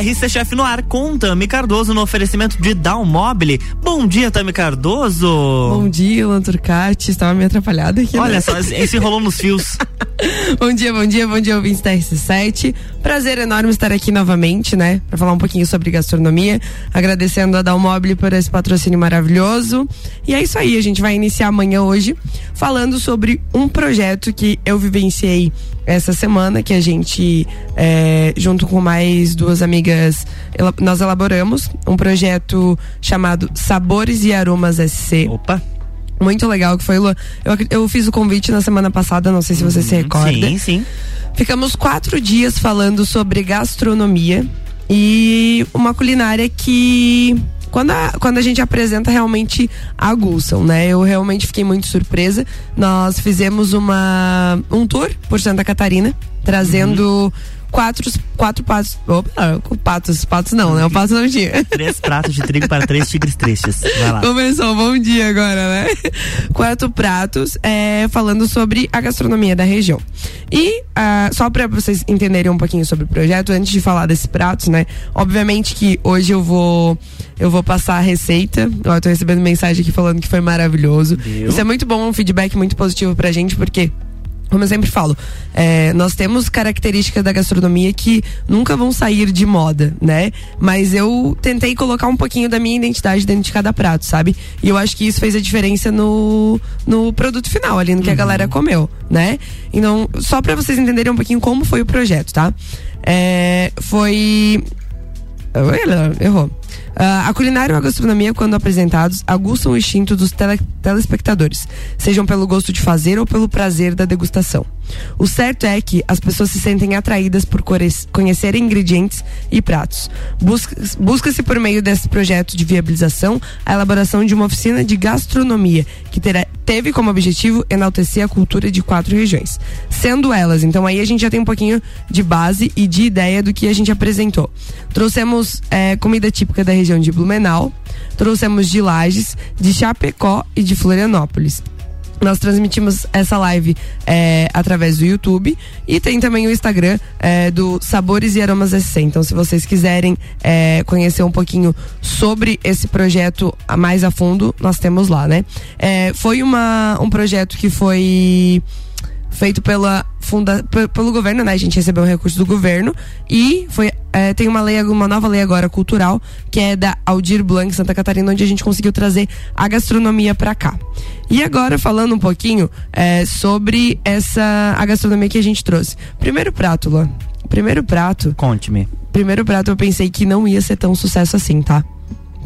RC Chef no ar com Tami Cardoso no oferecimento de Dalmobile. Bom dia, Tami Cardoso. Bom dia, Luan Turcati. Estava me atrapalhada aqui. Olha né? só, esse enrolou nos fios. bom dia, bom dia, bom dia, ouvintes da RC7. Prazer enorme estar aqui novamente, né? Para falar um pouquinho sobre gastronomia. Agradecendo a Dalmobile por esse patrocínio maravilhoso. E é isso aí, a gente vai iniciar amanhã hoje falando sobre um projeto que eu vivenciei essa semana, que a gente, é, junto com mais duas amigas, nós elaboramos um projeto chamado Sabores e Aromas SC. Opa! Muito legal que foi, Eu, eu fiz o convite na semana passada, não sei se você se uhum. recorda. Sim, sim. Ficamos quatro dias falando sobre gastronomia e uma culinária que quando a, quando a gente apresenta realmente aguçam, né? Eu realmente fiquei muito surpresa. Nós fizemos uma um tour por Santa Catarina, trazendo uhum quatro, quatro patos. Opa, patos, patos não, né? O pato não tinha. Três pratos de trigo para três tigres tristes. Vai lá. Começou, bom dia agora, né? Quatro pratos é, falando sobre a gastronomia da região. E uh, só para vocês entenderem um pouquinho sobre o projeto, antes de falar desses pratos, né? Obviamente que hoje eu vou eu vou passar a receita. Ó, eu tô recebendo mensagem aqui falando que foi maravilhoso. Deu. Isso é muito bom, um feedback muito positivo pra gente, porque como eu sempre falo, é, nós temos características da gastronomia que nunca vão sair de moda, né? Mas eu tentei colocar um pouquinho da minha identidade dentro de cada prato, sabe? E eu acho que isso fez a diferença no, no produto final, ali no que uhum. a galera comeu, né? Então, só para vocês entenderem um pouquinho como foi o projeto, tá? É, foi. Errou. Uh, a culinária ou a gastronomia, quando apresentados, aguçam o instinto dos tele telespectadores, sejam pelo gosto de fazer ou pelo prazer da degustação. O certo é que as pessoas se sentem atraídas por conhecer ingredientes e pratos. Busca-se busca por meio desse projeto de viabilização a elaboração de uma oficina de gastronomia que terá, teve como objetivo enaltecer a cultura de quatro regiões, sendo elas. Então aí a gente já tem um pouquinho de base e de ideia do que a gente apresentou. Trouxemos é, comida típica da região de Blumenau, trouxemos de Lages, de Chapecó e de Florianópolis. Nós transmitimos essa live é, através do YouTube e tem também o Instagram é, do Sabores e Aromas SC. Então, se vocês quiserem é, conhecer um pouquinho sobre esse projeto mais a fundo, nós temos lá, né? É, foi uma, um projeto que foi feito pela funda, pelo governo, né? A gente recebeu um recurso do governo e foi é, tem uma lei, uma nova lei agora cultural que é da Aldir Blanc Santa Catarina, onde a gente conseguiu trazer a gastronomia para cá. E agora falando um pouquinho é, sobre essa a gastronomia que a gente trouxe. Primeiro prato, Luan. Primeiro prato. Conte-me. Primeiro prato eu pensei que não ia ser tão sucesso assim, tá?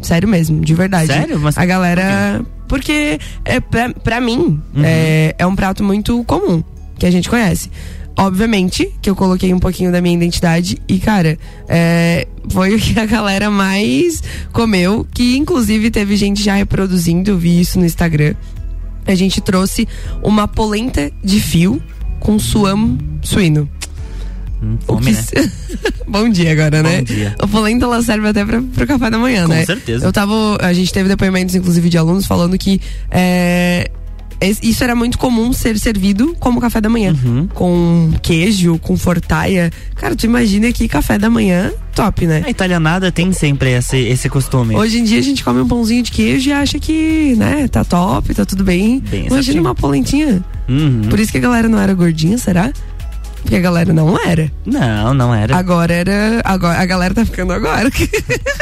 Sério mesmo, de verdade. Sério? Mas a galera. Porque, é, pra, pra mim, uhum. é, é um prato muito comum que a gente conhece. Obviamente que eu coloquei um pouquinho da minha identidade e, cara, é, foi o que a galera mais comeu, que inclusive teve gente já reproduzindo, eu vi isso no Instagram. A gente trouxe uma polenta de fio com suamo suíno. Hum, fome, né? Bom dia agora, Bom né? Dia. A polenta ela serve até para pro café da manhã, Com né? Com certeza. Eu tava. A gente teve depoimentos, inclusive, de alunos falando que é, isso era muito comum ser servido como café da manhã. Uhum. Com queijo, com fortaia. Cara, tu imagina que café da manhã, top, né? A italianada tem sempre esse, esse costume. Hoje em dia a gente come um pãozinho de queijo e acha que, né, tá top, tá tudo bem. bem imagina uma polentinha. Uhum. Por isso que a galera não era gordinha, será? Porque a galera não era. Não, não era. Agora era. Agora, a galera tá ficando agora.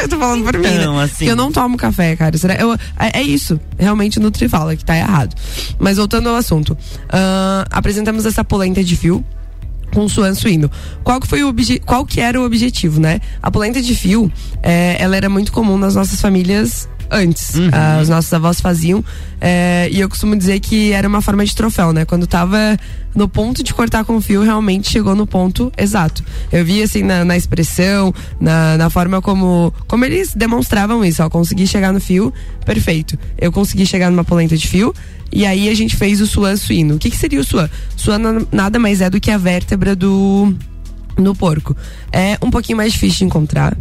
eu tô falando por mim. Não, né? assim. eu não tomo café, cara. Será, eu, é, é, isso. Realmente Nutri fala que tá errado. Mas voltando ao assunto. Uh, apresentamos essa polenta de fio com suan suíno. Qual que foi o qual que era o objetivo, né? A polenta de fio, é, ela era muito comum nas nossas famílias antes. Uhum. Uh, os nossos avós faziam. É, e eu costumo dizer que era uma forma de troféu, né? Quando tava no ponto de cortar com fio, realmente chegou no ponto exato. Eu vi assim na, na expressão, na, na, forma como, como eles demonstravam isso. Ó, consegui chegar no fio, perfeito. Eu consegui chegar numa polenta de fio. E aí a gente fez o suan suíno. O que, que seria o suan? Suan nada mais é do que a vértebra do no porco. É um pouquinho mais difícil de encontrar.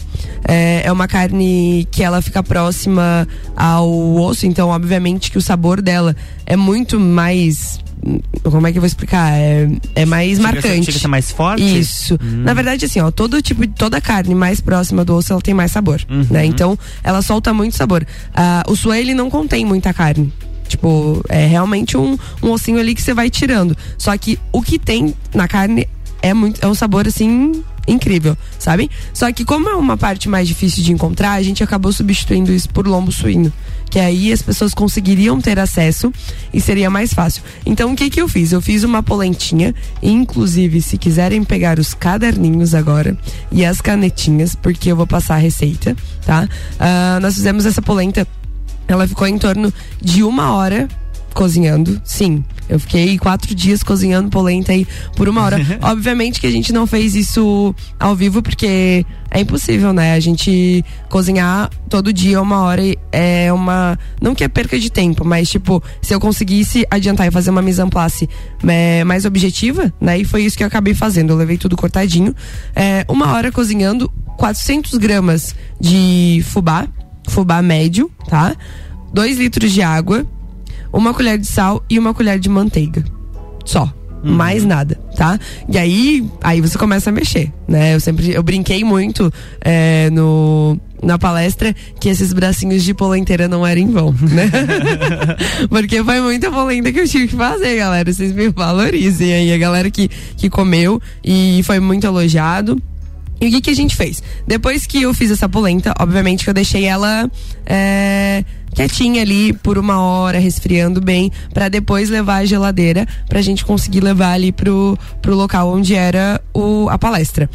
É, é, uma carne que ela fica próxima ao osso, então obviamente que o sabor dela é muito mais como é que eu vou explicar? É, é mais Chega marcante. Chega a ser mais forte? Isso. Na verdade, assim, ó, todo tipo, toda carne mais próxima do osso, ela tem mais sabor, Uhum. né? Então, ela solta muito sabor. Ah, o suê, ele não contém muita carne. Tipo, é realmente um, um ossinho ali que você vai tirando. Só que o que tem na carne é muito, é um sabor assim incrível, sabe? Só que como é uma parte mais difícil de encontrar, a gente acabou substituindo isso por lombo suíno, que aí as pessoas conseguiriam ter acesso e seria mais fácil. Então o que que eu fiz? Eu fiz uma polentinha, inclusive se quiserem pegar os caderninhos agora e as canetinhas, porque eu vou passar a receita, tá? Ah, nós fizemos essa polenta ela ficou em torno de uma hora cozinhando. Sim, eu fiquei quatro dias cozinhando polenta aí por uma hora. Obviamente que a gente não fez isso ao vivo porque é impossível, né? A gente cozinhar todo dia uma hora é uma. Não que é perca de tempo, mas tipo, se eu conseguisse adiantar e fazer uma mise en place é, mais objetiva, né? E foi isso que eu acabei fazendo. Eu levei tudo cortadinho. É, uma hora cozinhando 400 gramas de fubá, fubá médio, tá? 2 litros de água, uma colher de sal e uma colher de manteiga. Só. Mais nada, tá? E aí, aí você começa a mexer, né? Eu sempre, eu brinquei muito é, no, na palestra que esses bracinhos de polenteira não eram em vão, né? Porque foi muita polenta que eu tive que fazer, galera. Vocês me valorizem aí, a galera que, que comeu e foi muito elogiado. E o que, que a gente fez? Depois que eu fiz essa polenta, obviamente que eu deixei ela é, quietinha ali por uma hora, resfriando bem, pra depois levar à geladeira, pra gente conseguir levar ali pro, pro local onde era o, a palestra.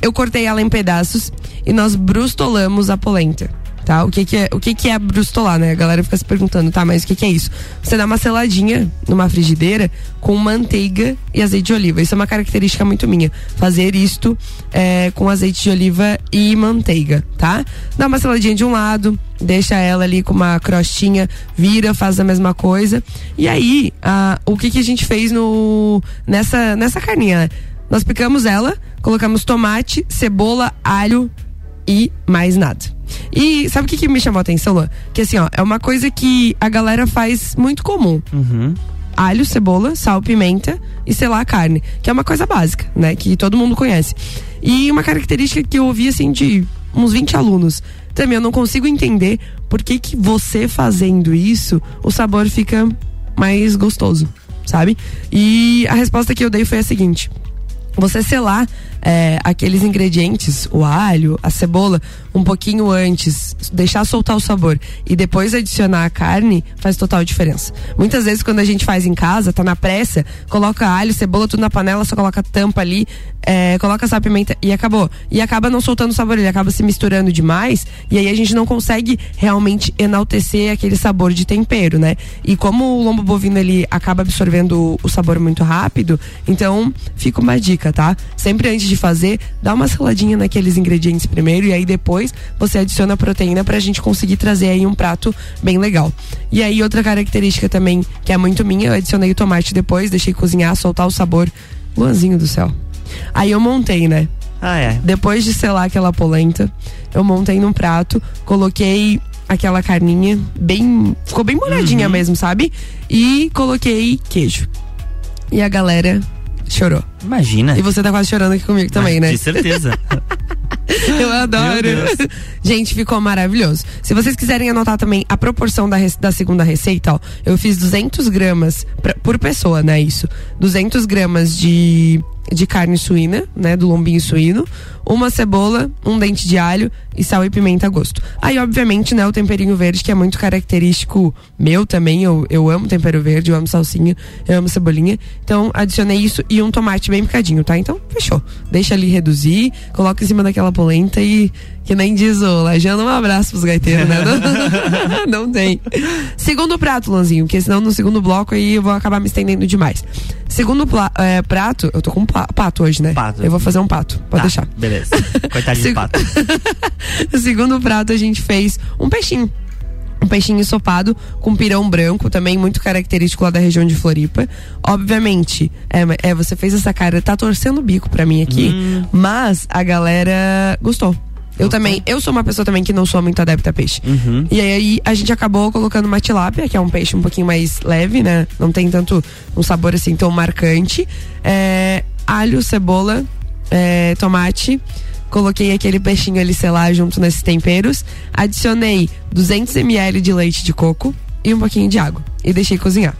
Eu cortei ela em pedaços e nós brustolamos a polenta. Tá? O que que é, o que que é brustolar, né? A galera fica se perguntando, tá, mas o que que é isso? Você dá uma seladinha numa frigideira com manteiga e azeite de oliva. Isso é uma característica muito minha. Fazer isto é, com azeite de oliva e manteiga, tá? Dá uma seladinha de um lado, deixa ela ali com uma crostinha, vira, faz a mesma coisa. E aí, ah, o que que a gente fez no nessa nessa carninha? né? Nós picamos ela, colocamos tomate, cebola, alho e mais nada. E sabe o que, que me chamou a atenção, Luan? Que assim, ó, é uma coisa que a galera faz muito comum. Uhum. Alho, cebola, sal, pimenta e selar a carne. Que é uma coisa básica, né? Que todo mundo conhece. E uma característica que eu ouvi, assim, de uns 20 alunos. Também eu não consigo entender por que, que você fazendo isso, o sabor fica mais gostoso, sabe? E a resposta que eu dei foi a seguinte: você selar é, aqueles ingredientes, o alho, a cebola, um pouquinho antes, deixar soltar o sabor e depois adicionar a carne, faz total diferença. Muitas vezes quando a gente faz em casa, tá na pressa, coloca alho, cebola, tudo na panela, só coloca tampa ali, é, coloca sal, pimenta e acabou. E acaba não soltando o sabor, ele acaba se misturando demais e aí a gente não consegue realmente enaltecer aquele sabor de tempero, né? E como o lombo bovino ele acaba absorvendo o sabor muito rápido, então fica uma dica, tá? Sempre antes de fazer, dá uma saladinha naqueles ingredientes primeiro e aí depois você adiciona a proteína pra gente conseguir trazer aí um prato bem legal. E aí outra característica também que é muito minha, eu adicionei o tomate depois, deixei cozinhar, soltar o sabor. Luanzinho do céu. Aí eu montei, né? Ah, é. Depois de selar aquela polenta, eu montei num prato, coloquei aquela carninha bem. Ficou bem molhadinha mesmo, sabe? E coloquei queijo. E a galera chorou. Imagina. E você tá quase chorando aqui comigo também, né? De certeza. Eu adoro. Gente, ficou maravilhoso. Se vocês quiserem anotar também a proporção da, da segunda receita, ó, eu fiz 200 gramas pra- por pessoa, né? Isso. 200 gramas de, de carne suína, né? Do lombinho suíno. Uma cebola, um dente de alho e sal e pimenta a gosto. Aí, obviamente, né? O temperinho verde, que é muito característico meu também. Eu, eu amo tempero verde, eu amo salsinha, eu amo cebolinha. Então, adicionei isso e um tomate bem picadinho, tá? Então, fechou. Deixa ali reduzir, coloca em cima daquela polenta e que nem diz o Lajano, um abraço pros gaiteiros, né? Não, não tem. Segundo prato, Lanzinho, porque senão no segundo bloco aí eu vou acabar me estendendo demais. Segundo pla- é, prato, eu tô com pla- pato hoje, né? Pato. Eu vou fazer um pato, pode Tá, deixar. Beleza. Coitadinho de pato. Segundo prato a gente fez um peixinho. Um peixinho ensopado com pirão branco, também muito característico lá da região de Floripa. Obviamente, é, é, você fez essa cara, tá torcendo o bico pra mim aqui, Hum. mas a galera gostou. Eu também, eu sou uma pessoa também que não sou muito adepta a peixe. Uhum. E aí a gente acabou colocando uma tilápia, que é um peixe um pouquinho mais leve, né? Não tem tanto um sabor assim tão marcante. É, alho, cebola, é, tomate. Coloquei aquele peixinho ali, sei lá, junto nesses temperos. Adicionei 200 ml de leite de coco e um pouquinho de água. E deixei cozinhar.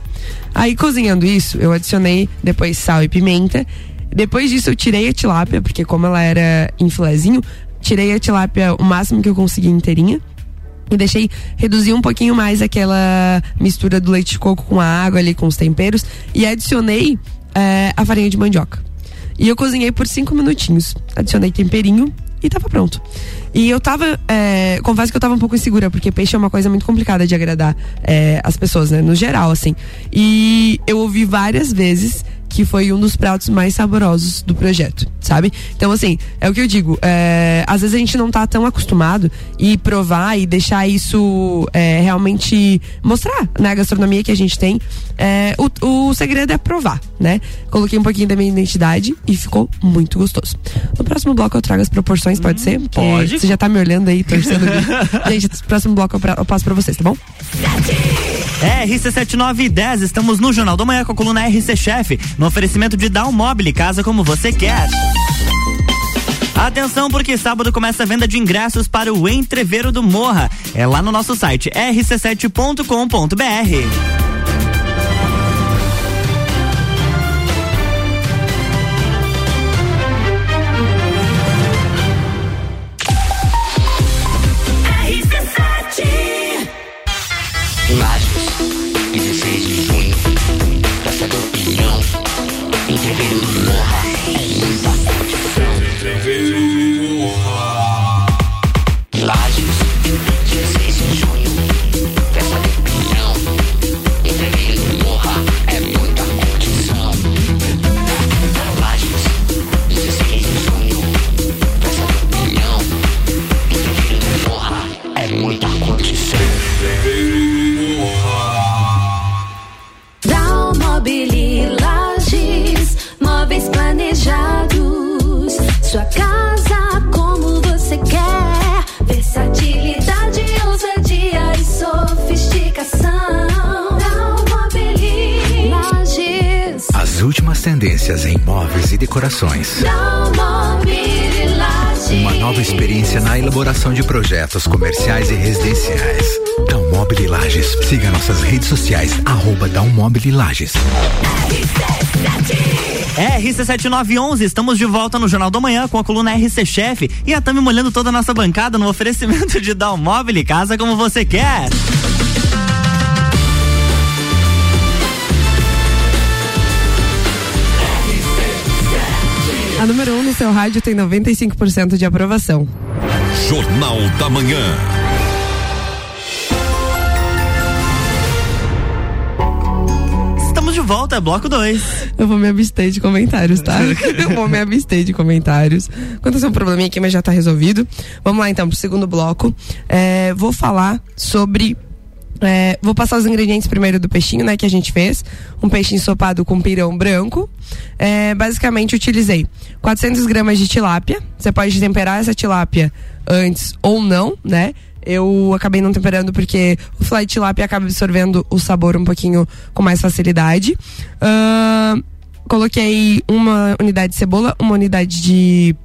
Aí, cozinhando isso, eu adicionei depois sal e pimenta. Depois disso, eu tirei a tilápia, porque como ela era em filezinho, tirei a tilápia o máximo que eu consegui inteirinha. E deixei reduzir um pouquinho mais aquela mistura do leite de coco com a água ali, com os temperos. E adicionei é, a farinha de mandioca. E eu cozinhei por cinco minutinhos. Adicionei temperinho e tava pronto. E eu tava, é, confesso que eu tava um pouco insegura, porque peixe é uma coisa muito complicada de agradar é, as pessoas, né? No geral, assim. E eu ouvi várias vezes que foi um dos pratos mais saborosos do projeto, sabe? Então, assim, é o que eu digo. É, às vezes a gente não tá tão acostumado e provar e deixar isso é, realmente mostrar na né, gastronomia que a gente tem. É, o, o segredo é provar, né? Coloquei um pouquinho da minha identidade e ficou muito gostoso. No próximo bloco eu trago as proporções, pode ser? Porque pode. Você já tá me olhando aí, torcendo. gente, no próximo bloco eu, pra, eu passo pra vocês, tá bom? RC7910, estamos no Jornal da Manhã com a coluna RC Chef, no oferecimento de Down Mobile, casa como você quer. Atenção, porque sábado começa a venda de ingressos para o Entreveiro do Morra. É lá no nosso site rc7.com.br. móveis decorações. Uma nova experiência na elaboração de projetos comerciais e residenciais. Dalmobile Lages. Siga nossas redes sociais, arroba Dalmobile Lages. RC7911, estamos de volta no Jornal da Manhã com a coluna RC Chef e a Tami molhando toda a nossa bancada no oferecimento de Dalmobile Casa como você quer. A número 1 um no seu rádio tem 95% de aprovação. Jornal da Manhã. Estamos de volta, bloco 2. Eu vou me abster de comentários, tá? Eu vou me abster de comentários. Aconteceu um probleminha aqui, mas já tá resolvido. Vamos lá então pro segundo bloco. É, vou falar sobre é, vou passar os ingredientes primeiro do peixinho, né, que a gente fez. Um peixe ensopado com pirão branco. É, basicamente, utilizei 400 gramas de tilápia. Você pode temperar essa tilápia antes ou não, né? Eu acabei não temperando porque o filé de tilápia acaba absorvendo o sabor um pouquinho com mais facilidade. Uh, coloquei uma unidade de cebola, uma unidade de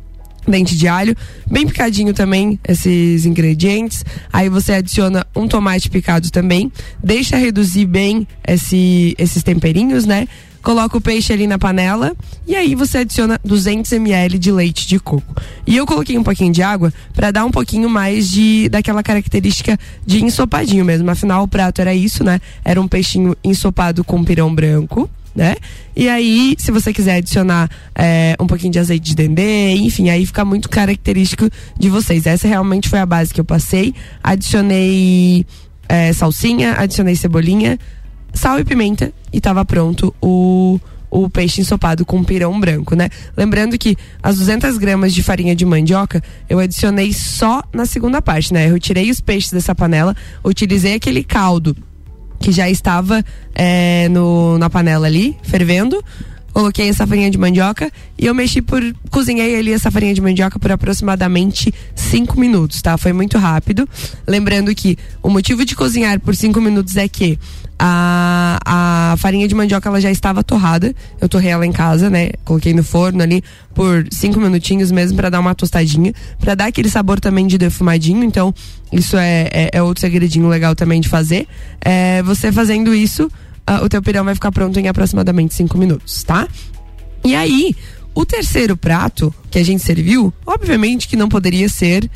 dente de alho, bem picadinho também esses ingredientes. Aí você adiciona um tomate picado também, deixa reduzir bem esse, esses temperinhos, né? Coloca o peixe ali na panela e aí você adiciona 200 ml de leite de coco. E eu coloquei um pouquinho de água para dar um pouquinho mais de daquela característica de ensopadinho mesmo. Afinal, o prato era isso, né? Era um peixinho ensopado com pirão branco né? E aí, se você quiser adicionar é, um pouquinho de azeite de dendê, enfim, aí fica muito característico de vocês. Essa realmente foi a base que eu passei. Adicionei é, salsinha, adicionei cebolinha, sal e pimenta e tava pronto o o peixe ensopado com pirão branco, né? Lembrando que as 200 gramas de farinha de mandioca eu adicionei só na segunda parte, né? Eu tirei os peixes dessa panela, utilizei aquele caldo que já estava é, no, na panela ali, fervendo. coloquei essa farinha de mandioca e eu mexi por. cozinhei ali essa farinha de mandioca por aproximadamente 5 minutos, tá? Foi muito rápido. Lembrando que o motivo de cozinhar por 5 minutos é que a, a farinha de mandioca ela já estava torrada. Eu torrei ela em casa, né? Coloquei no forno ali por cinco minutinhos mesmo para dar uma tostadinha, para dar aquele sabor também de defumadinho. Então, isso é, é, é outro segredinho legal também de fazer. É, você fazendo isso, uh, o teu pirão vai ficar pronto em aproximadamente cinco minutos, tá? E aí, o terceiro prato que a gente serviu, obviamente que não poderia ser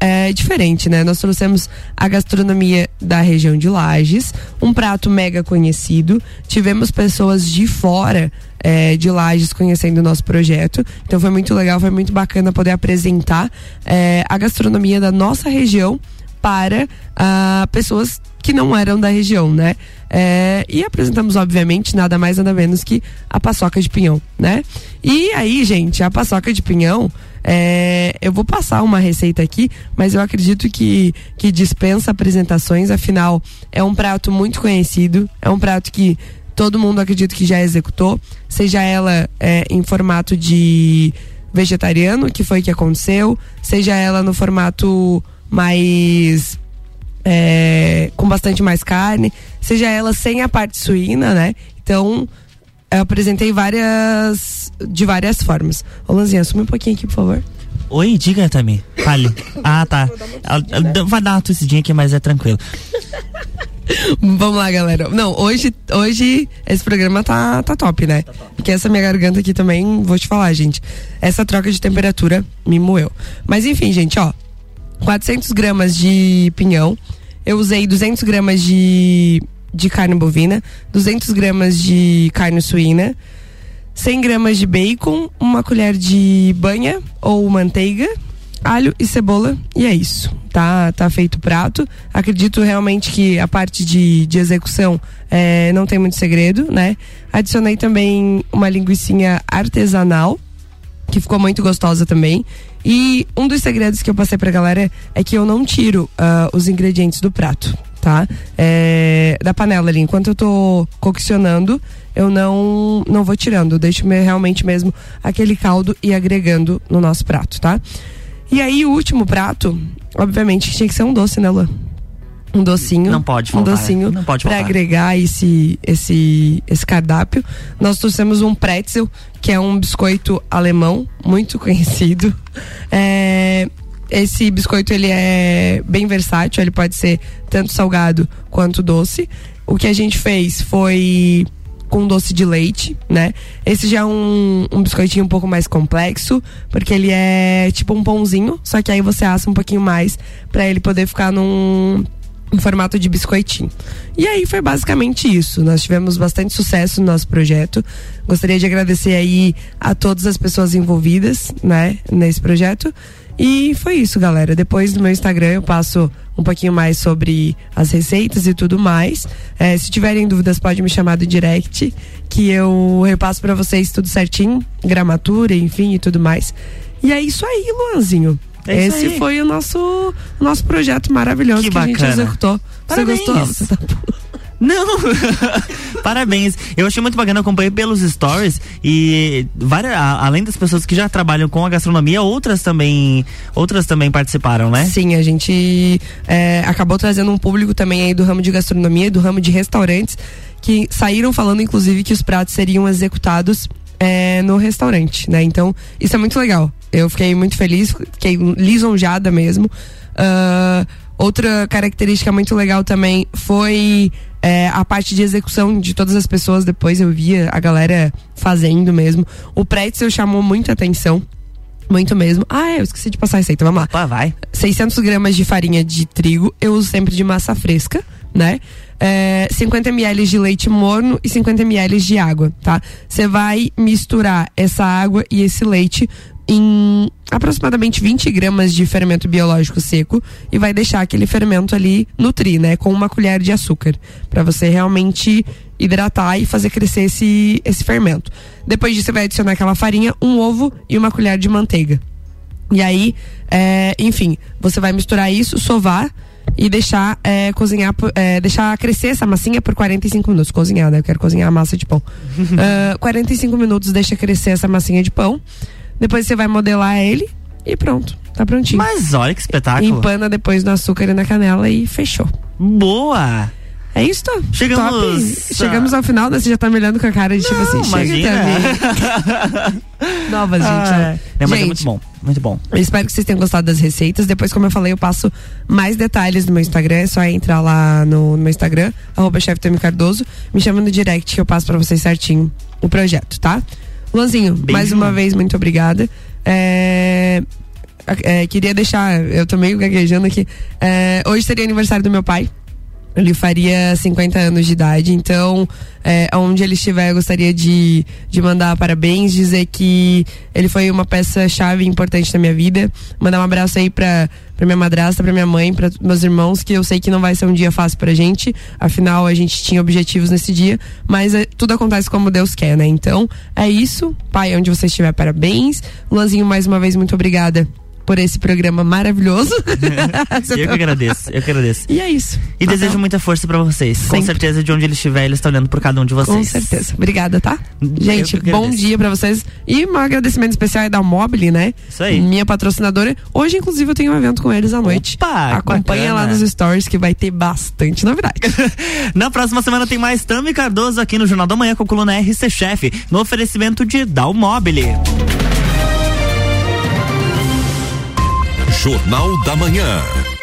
é diferente, né? Nós trouxemos a gastronomia da região de Lages, um prato mega conhecido. Tivemos pessoas de fora é, de Lages conhecendo o nosso projeto. Então foi muito legal, foi muito bacana poder apresentar é, a gastronomia da nossa região para uh, pessoas que não eram da região, né? É, e apresentamos, obviamente, nada mais nada menos que a paçoca de pinhão, né? E aí, gente, a paçoca de pinhão é, eu vou passar uma receita aqui, mas eu acredito que, que dispensa apresentações, afinal, é um prato muito conhecido, é um prato que todo mundo acredito que já executou, seja ela é, em formato de vegetariano, que foi que aconteceu, seja ela no formato mais é, com bastante mais carne, seja ela sem a parte suína, né? Então, eu apresentei várias. de várias formas. Ô, Lanzinha, assume um pouquinho aqui, por favor. Oi, diga também. Fale. Ah, tá. Vai dar uma tossidinha aqui, mas é tranquilo. Vamos lá, galera. Não, hoje, hoje esse programa tá, tá top, né? Porque essa minha garganta aqui também, vou te falar, gente. Essa troca de temperatura me moeu. Mas enfim, gente, ó. 400 gramas de pinhão. Eu usei 200 gramas de de carne bovina, 200 gramas de carne suína, 100 gramas de bacon, uma colher de banha ou manteiga, alho e cebola e é isso. Tá, tá feito o prato. Acredito realmente que a parte de, de execução é, não tem muito segredo, né? Adicionei também uma linguiça artesanal, que ficou muito gostosa também. E um dos segredos que eu passei pra galera é que eu não tiro uh, os ingredientes do prato tá? É, da panela ali. Enquanto eu tô coccionando, eu não não vou tirando, deixo realmente mesmo aquele caldo e agregando no nosso prato, tá? E aí o último prato, obviamente, tinha que ser um doce, né, Luan? Um docinho. Não pode faltar. Um docinho não pode para agregar esse, esse, esse cardápio. Nós trouxemos um pretzel, que é um biscoito alemão, muito conhecido. É, esse biscoito ele é bem versátil, ele pode ser tanto salgado quanto doce. O que a gente fez foi com doce de leite, né? Esse já é um, um biscoitinho um pouco mais complexo, porque ele é tipo um pãozinho, só que aí você assa um pouquinho mais para ele poder ficar num em formato de biscoitinho. E aí foi basicamente isso. Nós tivemos bastante sucesso no nosso projeto. Gostaria de agradecer aí a todas as pessoas envolvidas, né, nesse projeto. E foi isso, galera. Depois no meu Instagram eu passo um pouquinho mais sobre as receitas e tudo mais. É, se tiverem dúvidas, pode me chamar do direct, que eu repasso para vocês tudo certinho, gramatura, enfim, e tudo mais. E é isso aí, Luanzinho. É Esse aí. foi o nosso, nosso projeto maravilhoso que, que a gente executou. Parabéns. Você gostou? Você tá... Não! Parabéns. Eu achei muito bacana, acompanhei pelos stories e várias, além das pessoas que já trabalham com a gastronomia, outras também, outras também participaram, né? Sim, a gente é, acabou trazendo um público também aí do ramo de gastronomia, do ramo de restaurantes, que saíram falando, inclusive, que os pratos seriam executados é, no restaurante, né? Então, isso é muito legal. Eu fiquei muito feliz, fiquei lisonjada mesmo. Uh, outra característica muito legal também foi é, a parte de execução de todas as pessoas. Depois eu via a galera fazendo mesmo. O pretzel chamou muita atenção. Muito mesmo. Ah, é, eu esqueci de passar a receita. Vamos lá. Vai. 600 gramas de farinha de trigo. Eu uso sempre de massa fresca, né? É, 50 ml de leite morno e 50 ml de água, tá? Você vai misturar essa água e esse leite em aproximadamente 20 gramas de fermento biológico seco e vai deixar aquele fermento ali nutrir, né? Com uma colher de açúcar, para você realmente hidratar e fazer crescer esse, esse fermento. Depois disso, você vai adicionar aquela farinha, um ovo e uma colher de manteiga. E aí, é, enfim, você vai misturar isso, sovar e deixar é, cozinhar, é, deixar crescer essa massinha por 45 minutos. Cozinhar, né? Eu quero cozinhar a massa de pão. uh, 45 minutos, deixa crescer essa massinha de pão. Depois você vai modelar ele e pronto. Tá prontinho. Mas olha que espetáculo. Empana depois no açúcar e na canela e fechou. Boa! É isso? Chegamos. Top. Chegamos ao final, né? Você já tá me olhando com a cara de tipo assim, imagina. chega também. Novas, gente. Ah, é. Não, mas é gente, muito bom, muito bom. eu espero que vocês tenham gostado das receitas. Depois, como eu falei, eu passo mais detalhes no meu Instagram. É só entrar lá no, no meu Instagram, arroba Cardoso. Me chama no direct que eu passo pra vocês certinho o projeto, tá? Luanzinho, Beijo. mais uma vez, muito obrigada. É, é, queria deixar, eu tô meio gaguejando aqui. É, hoje seria aniversário do meu pai. Ele faria 50 anos de idade, então, é, onde ele estiver, eu gostaria de, de mandar parabéns, dizer que ele foi uma peça-chave importante na minha vida. Mandar um abraço aí pra, pra minha madrasta, pra minha mãe, pra meus irmãos, que eu sei que não vai ser um dia fácil pra gente, afinal, a gente tinha objetivos nesse dia, mas é, tudo acontece como Deus quer, né? Então, é isso. Pai, onde você estiver, parabéns. Luanzinho, mais uma vez, muito obrigada por esse programa maravilhoso. Eu que agradeço, eu que agradeço. E é isso. E Tá desejo muita força pra vocês. Com certeza, de onde ele estiver, ele está olhando por cada um de vocês. Com certeza. Obrigada, tá? Gente, bom dia pra vocês. E um agradecimento especial é da Mobile, né? Isso aí. Minha patrocinadora. Hoje, inclusive, eu tenho um evento com eles à noite. Opa, Acompanha bacana. lá nos stories que vai ter bastante novidade. Na próxima semana tem mais Tami Cardoso aqui no Jornal da Manhã com a coluna RC Chef, no oferecimento de Dalmobile. Jornal da Manhã.